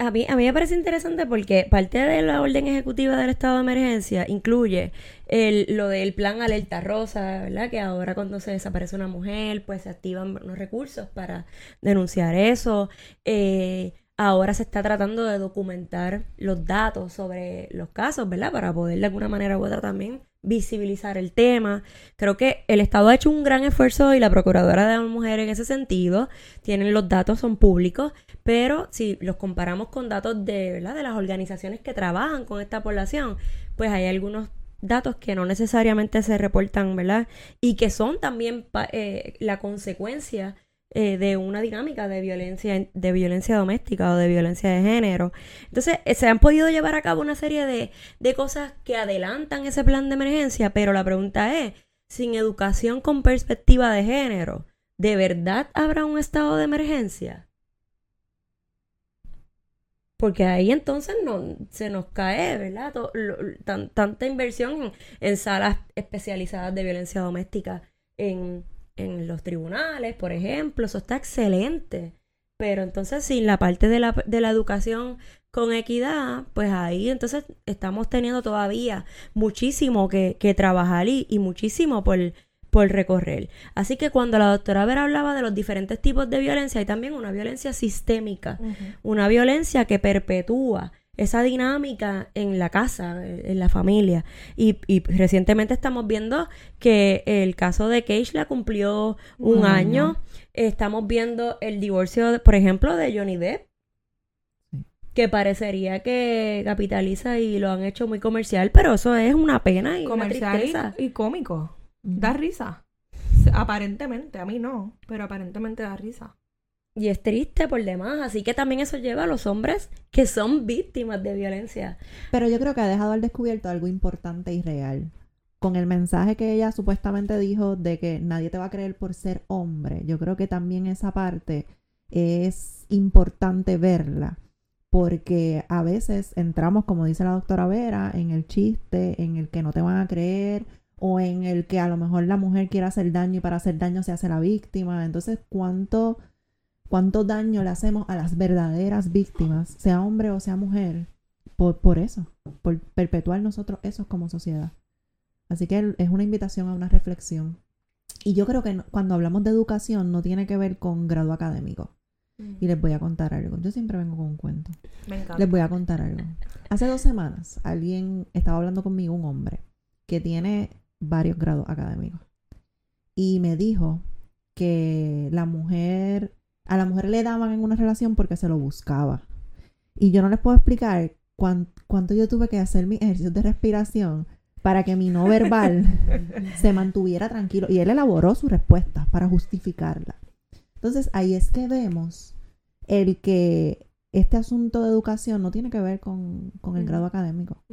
A mí, a mí me parece interesante porque parte de la orden ejecutiva del estado de emergencia incluye el, lo del plan alerta rosa, ¿verdad? Que ahora cuando se desaparece una mujer, pues se activan los recursos para denunciar eso. Eh, ahora se está tratando de documentar los datos sobre los casos, ¿verdad? Para poder de alguna manera u otra también visibilizar el tema. Creo que el Estado ha hecho un gran esfuerzo y la Procuradora de la Mujer en ese sentido. Tienen los datos, son públicos, pero si los comparamos con datos de, ¿verdad? de las organizaciones que trabajan con esta población, pues hay algunos datos que no necesariamente se reportan, ¿verdad? Y que son también eh, la consecuencia eh, de una dinámica de violencia, de violencia doméstica o de violencia de género. Entonces, eh, se han podido llevar a cabo una serie de, de cosas que adelantan ese plan de emergencia, pero la pregunta es, sin educación con perspectiva de género, ¿de verdad habrá un estado de emergencia? Porque ahí entonces no, se nos cae, ¿verdad? tanta inversión en salas especializadas de violencia doméstica, en en los tribunales, por ejemplo, eso está excelente. Pero entonces sin la parte de la, de la educación con equidad, pues ahí entonces estamos teniendo todavía muchísimo que, que trabajar y, y, muchísimo por, por recorrer. Así que cuando la doctora Vera hablaba de los diferentes tipos de violencia, hay también una violencia sistémica, una violencia que perpetúa esa dinámica en la casa, en la familia. Y, recientemente estamos viendo que el caso de Keishla cumplió un año. Estamos viendo el divorcio, por ejemplo, de Johnny Depp. Que parecería que capitaliza y lo han hecho muy comercial, pero eso es una pena y comercial y, cómico. Da risa. Aparentemente, a mí no, pero aparentemente da risa. Y es triste por demás, así que también eso lleva a los hombres que son víctimas de violencia. Pero yo creo que ha dejado al descubierto algo importante y real. Con el mensaje que ella supuestamente dijo de que nadie te va a creer por ser hombre, yo creo que también esa parte es importante verla, porque a veces entramos, como dice la doctora Vera, en el chiste, en el que no te van a creer, o en el que a lo mejor la mujer quiere hacer daño y para hacer daño se hace la víctima. Entonces, ¿cuánto cuánto daño le hacemos a las verdaderas víctimas, sea hombre o sea mujer, por, eso, por perpetuar nosotros eso como sociedad. Así que es una invitación a una reflexión. Y yo creo que cuando hablamos de educación no tiene que ver con grado académico. Mm. Y les voy a contar algo. Yo siempre vengo con un cuento. Les voy a contar algo. Hace dos semanas alguien estaba hablando conmigo, un hombre, que tiene varios grados académicos. Y me dijo que la mujer a la mujer le daban en una relación porque se lo buscaba. Y yo no les puedo explicar cuánto yo tuve que hacer mis ejercicios de respiración para que mi no verbal se mantuviera tranquilo. Y él elaboró su respuesta para justificarla. Entonces ahí es que vemos el que este asunto de educación no tiene que ver con, el grado académico.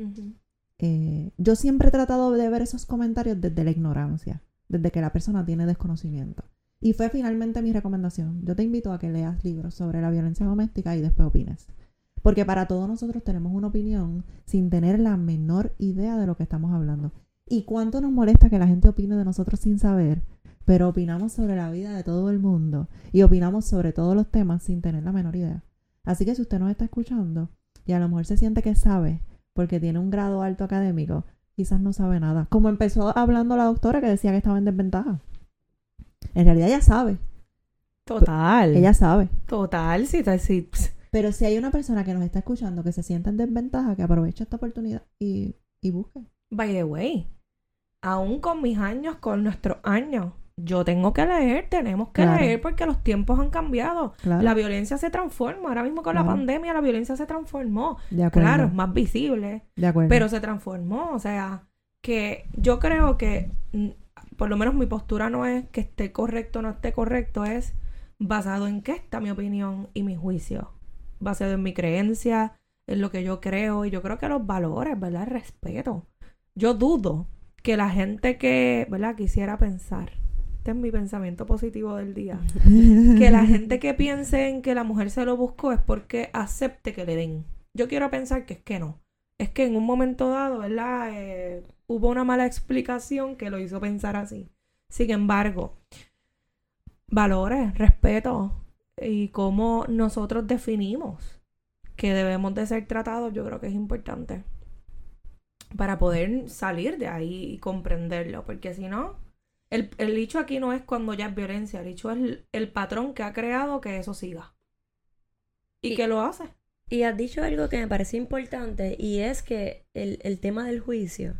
Eh, yo siempre he tratado de ver esos comentarios desde la ignorancia, desde que la persona tiene desconocimiento. Y fue finalmente mi recomendación. Yo te invito a que leas libros sobre la violencia doméstica y después opines. Porque para todos nosotros tenemos una opinión sin tener la menor idea de lo que estamos hablando. Y cuánto nos molesta que la gente opine de nosotros sin saber, pero opinamos sobre la vida de todo el mundo y opinamos sobre todos los temas sin tener la menor idea. Así que si usted nos está escuchando y a lo mejor se siente que sabe porque tiene un grado alto académico, quizás no sabe nada. Como empezó hablando la doctora que decía que estaba en desventaja. En realidad ella sabe. Total. Ella sabe. Total, sí, sí. Pero si hay una persona que nos está escuchando que se sienta en desventaja, que aproveche esta oportunidad y, y busque. By the way, aún con mis años, con nuestros años, yo tengo que leer, tenemos que Claro. leer porque los tiempos han cambiado. Claro. La violencia se transforma. Ahora mismo con la pandemia la violencia se transformó. De acuerdo. Claro, es más visible, De acuerdo. pero se transformó. O sea, que yo creo que, por lo menos mi postura no es que esté correcto o no esté correcto, es basado en qué está mi opinión y mi juicio. Basado en mi creencia, en lo que yo creo y yo creo que los valores, ¿verdad? El respeto. Yo dudo que la gente que, ¿verdad? Quisiera pensar. Este es mi pensamiento positivo del día. que la gente que piense en que la mujer se lo buscó es porque acepte que le den. Yo quiero pensar que es que no. Es que en un momento dado, ¿verdad? Eh, hubo una mala explicación que lo hizo pensar así. Sin embargo, valores, respeto y cómo nosotros definimos que debemos de ser tratados, yo creo que es importante para poder salir de ahí y comprenderlo, porque si no, el, el dicho aquí no es cuando ya es violencia, el dicho es el, el patrón que ha creado que eso siga. Y, Y- que lo hace. Y has dicho algo que me parece importante y es que el, el tema del juicio,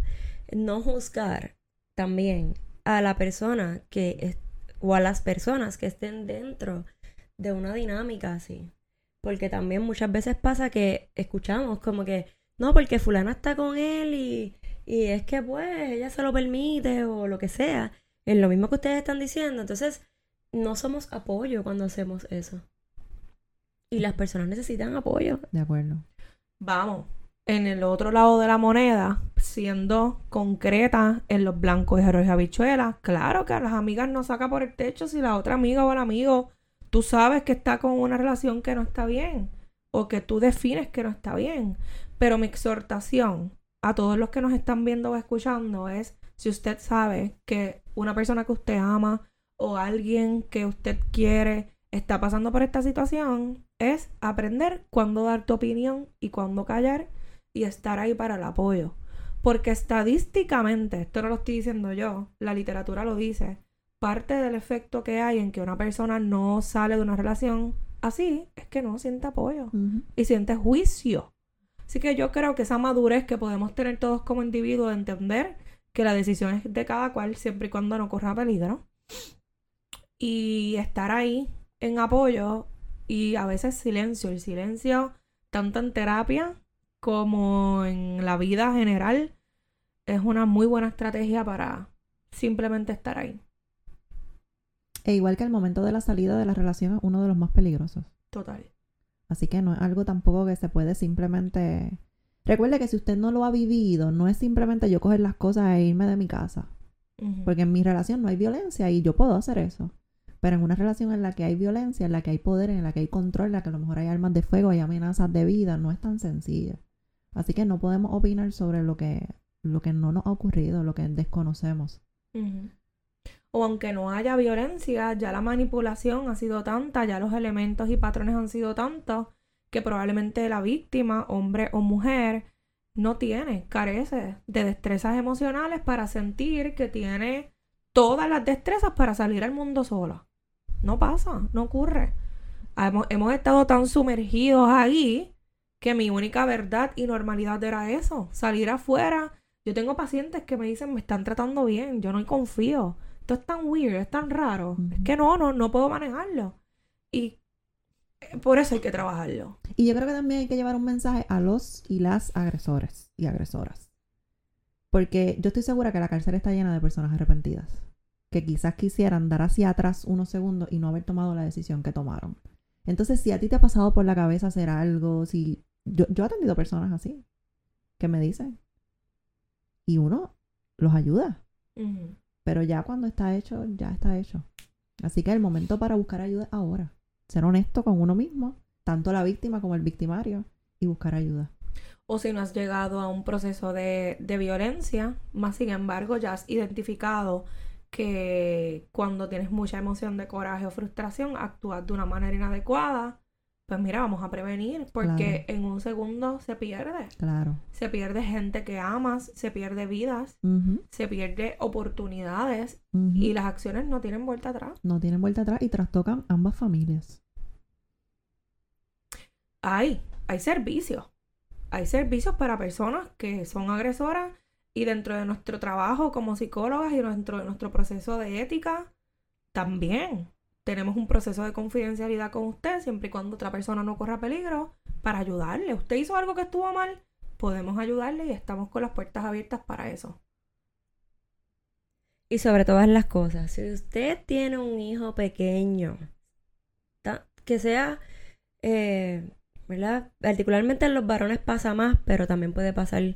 no juzgar también a la persona que o a las personas que estén dentro de una dinámica así. Porque también muchas veces pasa que escuchamos como que, no, porque fulana está con él y, y es que pues ella se lo permite o lo que sea. Es lo mismo que ustedes están diciendo. Entonces, no somos apoyo cuando hacemos eso. Y las personas necesitan apoyo. De acuerdo. Vamos, en el otro lado de la moneda, siendo concreta en los blancos y arroz y habichuelas, claro que a las amigas no saca por el techo si la otra amiga o el amigo, tú sabes que está con una relación que no está bien o que tú defines que no está bien. Pero mi exhortación a todos los que nos están viendo o escuchando es, si usted sabe que una persona que usted ama o alguien que usted quiere está pasando por esta situación, es aprender cuándo dar tu opinión y cuándo callar y estar ahí para el apoyo. Porque estadísticamente, esto no lo estoy diciendo yo, la literatura lo dice, parte del efecto que hay en que una persona no sale de una relación así es que no siente apoyo y siente juicio. Así que yo creo que esa madurez que podemos tener todos como individuos de entender que la decisión es de cada cual siempre y cuando no corra peligro y estar ahí en apoyo y a veces silencio. El silencio, tanto en terapia como en la vida general, es una muy buena estrategia para simplemente estar ahí. E igual que el momento de la salida de la relación es uno de los más peligrosos. Total. Así que no es algo tampoco que se puede simplemente... Recuerde que si usted no lo ha vivido, no es simplemente yo coger las cosas e irme de mi casa. Porque en mi relación no hay violencia y yo puedo hacer eso. Pero en una relación en la que hay violencia, en la que hay poder, en la que hay control, en la que a lo mejor hay armas de fuego, hay amenazas de vida, no es tan sencillo. Así que no podemos opinar sobre lo que, lo que no nos ha ocurrido, lo que desconocemos. O aunque no haya violencia, ya la manipulación ha sido tanta, ya los elementos y patrones han sido tantos, que probablemente la víctima, hombre o mujer, no tiene, carece de destrezas emocionales para sentir que tiene todas las destrezas para salir al mundo sola. No pasa, no ocurre. Hemos, hemos estado tan sumergidos ahí que mi única verdad y normalidad era eso, salir afuera. Yo tengo pacientes que me dicen, me están tratando bien, yo no confío. Esto es tan weird, es tan raro. Es que no, no, no puedo manejarlo. Y eh, por eso hay que trabajarlo. Y yo creo que también hay que llevar un mensaje a los y las agresores y agresoras. Porque yo estoy segura que la cárcel está llena de personas arrepentidas. Que quizás quisieran dar hacia atrás unos segundos y no haber tomado la decisión que tomaron. Entonces, si a ti te ha pasado por la cabeza hacer algo, si. Yo, yo he atendido personas así. Que me dicen. Y uno los ayuda. Pero ya cuando está hecho, ya está hecho. Así que el momento para buscar ayuda es ahora. Ser honesto con uno mismo, tanto la víctima como el victimario, y buscar ayuda. O si no has llegado a un proceso de, de violencia, más sin embargo ya has identificado que cuando tienes mucha emoción de coraje o frustración, actúas de una manera inadecuada, pues mira, vamos a prevenir, porque en un segundo se pierde. Claro. Se pierde gente que amas, se pierde vidas, se pierde oportunidades y las acciones no tienen vuelta atrás. No tienen vuelta atrás y trastocan ambas familias. Hay, hay servicios. Hay servicios para personas que son agresoras y dentro de nuestro trabajo como psicólogas y dentro de nuestro proceso de ética, también tenemos un proceso de confidencialidad con usted, siempre y cuando otra persona no corra peligro, para ayudarle. Usted hizo algo que estuvo mal, podemos ayudarle y estamos con las puertas abiertas para eso. Y sobre todas las cosas, si usted tiene un hijo pequeño, que sea, eh, ¿verdad? Particularmente en los varones pasa más, pero también puede pasar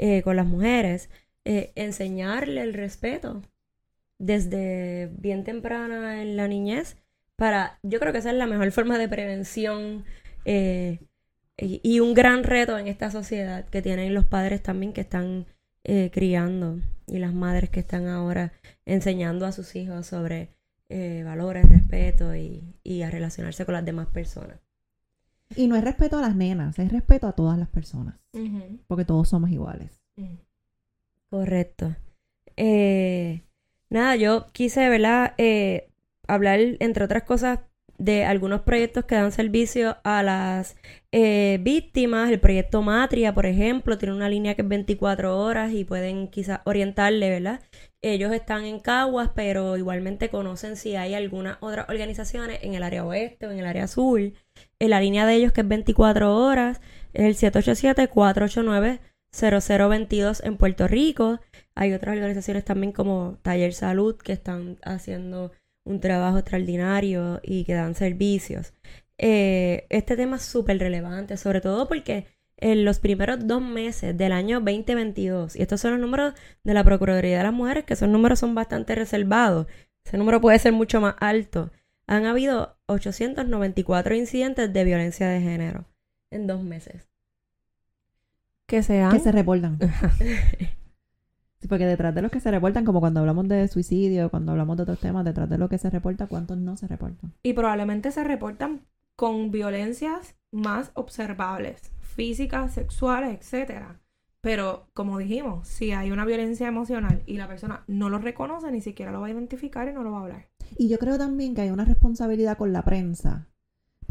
eh, con las mujeres. Eh, enseñarle el respeto desde bien temprana en la niñez para, yo creo que esa es la mejor forma de prevención y, y, un gran reto en esta sociedad que tienen los padres también que están criando y las madres que están ahora enseñando a sus hijos sobre eh, valores, respeto y, a relacionarse con las demás personas. Y no es respeto a las nenas, es respeto a todas las personas, porque todos somos iguales. Correcto. Eh, nada, yo quise, ¿verdad? Eh, hablar, entre otras cosas, de algunos proyectos que dan servicio a las eh, víctimas. El proyecto Matria, por ejemplo, tiene una línea que es 24 horas y pueden quizás orientarle, ¿verdad? Ellos están en Caguas, pero igualmente conocen si hay algunas otras organizaciones en el área oeste o en el área sur. En la línea de ellos, que es 24 horas, es el 787-489-0022 en Puerto Rico. Hay otras organizaciones también como Taller Salud que están haciendo un trabajo extraordinario y que dan servicios. Eh, este tema es súper relevante, sobre todo porque en los primeros dos meses del año 2022, y estos son los números de la Procuraduría de las Mujeres, que esos números son bastante reservados, ese número puede ser mucho más alto, han habido 894 incidentes de violencia de género en dos meses. Que sean. Que se reportan. porque detrás de los que se reportan, como cuando hablamos de suicidio, cuando hablamos de otros temas, detrás de lo que se reporta, ¿cuántos no se reportan? Y probablemente se reportan con violencias más observables, físicas, sexuales, etcétera. Pero, como dijimos, si hay una violencia emocional y la persona no lo reconoce, ni siquiera lo va a identificar y no lo va a hablar. Y yo creo también que hay una responsabilidad con la prensa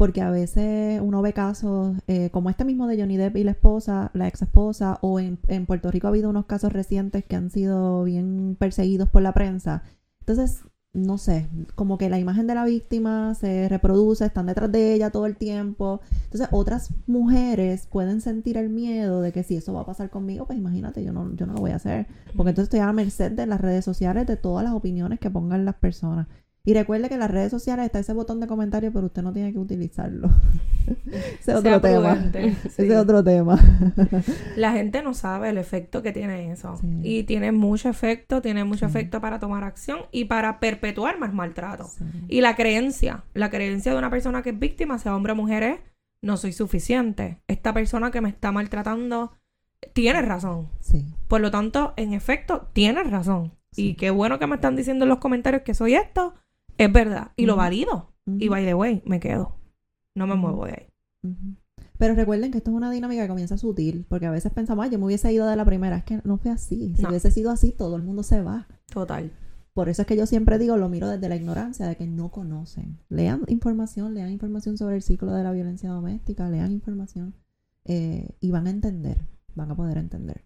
porque a veces uno ve casos eh, como este mismo de Johnny Depp y la esposa, la ex esposa, o en, en, Puerto Rico ha habido unos casos recientes que han sido bien perseguidos por la prensa. Entonces, no sé, como que la imagen de la víctima se reproduce, están detrás de ella todo el tiempo. Entonces, otras mujeres pueden sentir el miedo de que si eso va a pasar conmigo, pues imagínate, yo no, yo no lo voy a hacer. Porque entonces estoy a la merced de las redes sociales, de todas las opiniones que pongan las personas. Y recuerde que en las redes sociales está ese botón de comentario, pero usted no tiene que utilizarlo. ese es otro tema. Ese es otro tema. La gente no sabe el efecto que tiene eso. Y tiene mucho efecto, tiene mucho efecto para tomar acción y para perpetuar más maltrato. Y la creencia, la creencia de una persona que es víctima, sea hombre o mujer, es no soy suficiente. Esta persona que me está maltratando tiene razón. Por lo tanto, en efecto, tiene razón. Y qué bueno que me están diciendo en los comentarios que soy esto es verdad. Y lo valido. Y by the way, me quedo. No me muevo de ahí. Pero recuerden que esto es una dinámica que comienza sutil, porque a veces pensamos, ay, yo me hubiese ido de la primera. Es que no fue así. Si hubiese sido así, todo el mundo se va. Total. Por eso es que yo siempre digo, lo miro desde la ignorancia, de que no conocen. Lean información, lean información sobre el ciclo de la violencia doméstica, lean información eh, y van a entender, van a poder entender.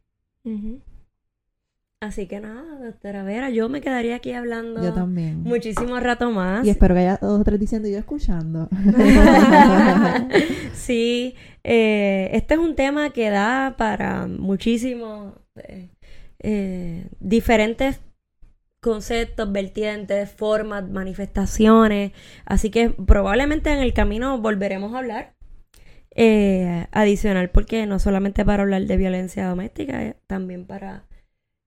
Así que nada, doctora Vera, yo me quedaría aquí hablando yo también. muchísimo rato más. Y espero que haya dos o tres diciendo y yo escuchando. sí, eh, este es un tema que da para muchísimos eh, eh, diferentes conceptos, vertientes, formas, manifestaciones. Así que probablemente en el camino volveremos a hablar. adicional, porque no solamente para hablar de violencia doméstica, también para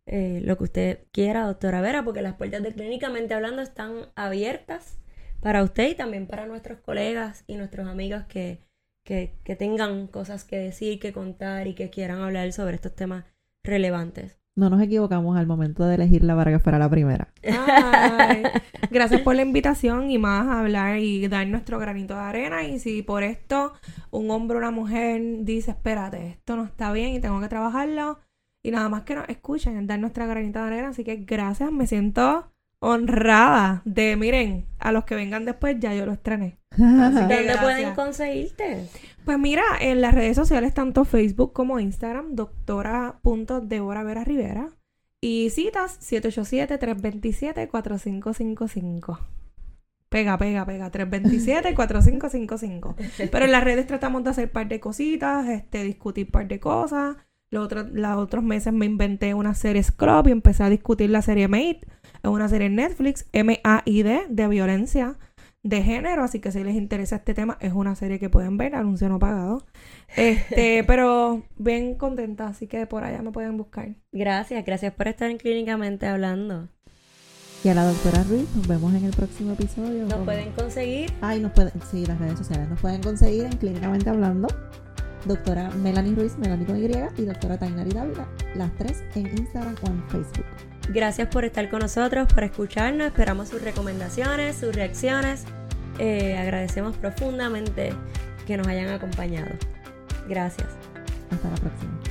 eh, lo que usted quiera, doctora Vera, porque las puertas de Clínicamente Hablando están abiertas para usted y también para nuestros colegas y nuestros amigos que, que, tengan cosas que decir, que contar y que quieran hablar sobre estos temas relevantes. No nos equivocamos al momento de elegirla para que fuera la primera. gracias por la invitación y más a hablar y dar nuestro granito de arena. Y si por esto un hombre o una mujer dice, espérate, esto no está bien y tengo que trabajarlo, y nada más que nos escuchen, dar nuestra granita de arena. Así que gracias, me siento honrada de, miren, a los que vengan después ya yo lo estrené. Así que ¿Dónde pueden conseguirte? Pues mira, en las redes sociales, tanto Facebook como Instagram, doctora.debora Vera Rivera. Y citas 787-327-4555. Pega, pega, pega. 327-4555. Pero en las redes tratamos de hacer par de cositas, este, discutir par de cosas. Los otros, los otros meses me inventé una serie Scrub y empecé a discutir la serie Made. Es una serie en Netflix, M-A-I-D, de violencia de género. Así que si les interesa este tema, es una serie que pueden ver, anuncio no pagado. Este, pero bien contenta, así que por allá me pueden buscar. Gracias, gracias por estar en Clínicamente hablando. Y a la doctora Ruiz, nos vemos en el próximo episodio. Nos pueden conseguir. Ay, nos pueden, sí, las redes sociales. Nos pueden conseguir en Clínicamente Hablando. Doctora Melanie Ruiz, Melanie con Y, y doctora Tainari Dávila, las tres en Instagram o en Facebook. Gracias por estar con nosotros, por escucharnos. Esperamos sus recomendaciones, sus reacciones. Eh, agradecemos profundamente que nos hayan acompañado. Gracias. Hasta la próxima.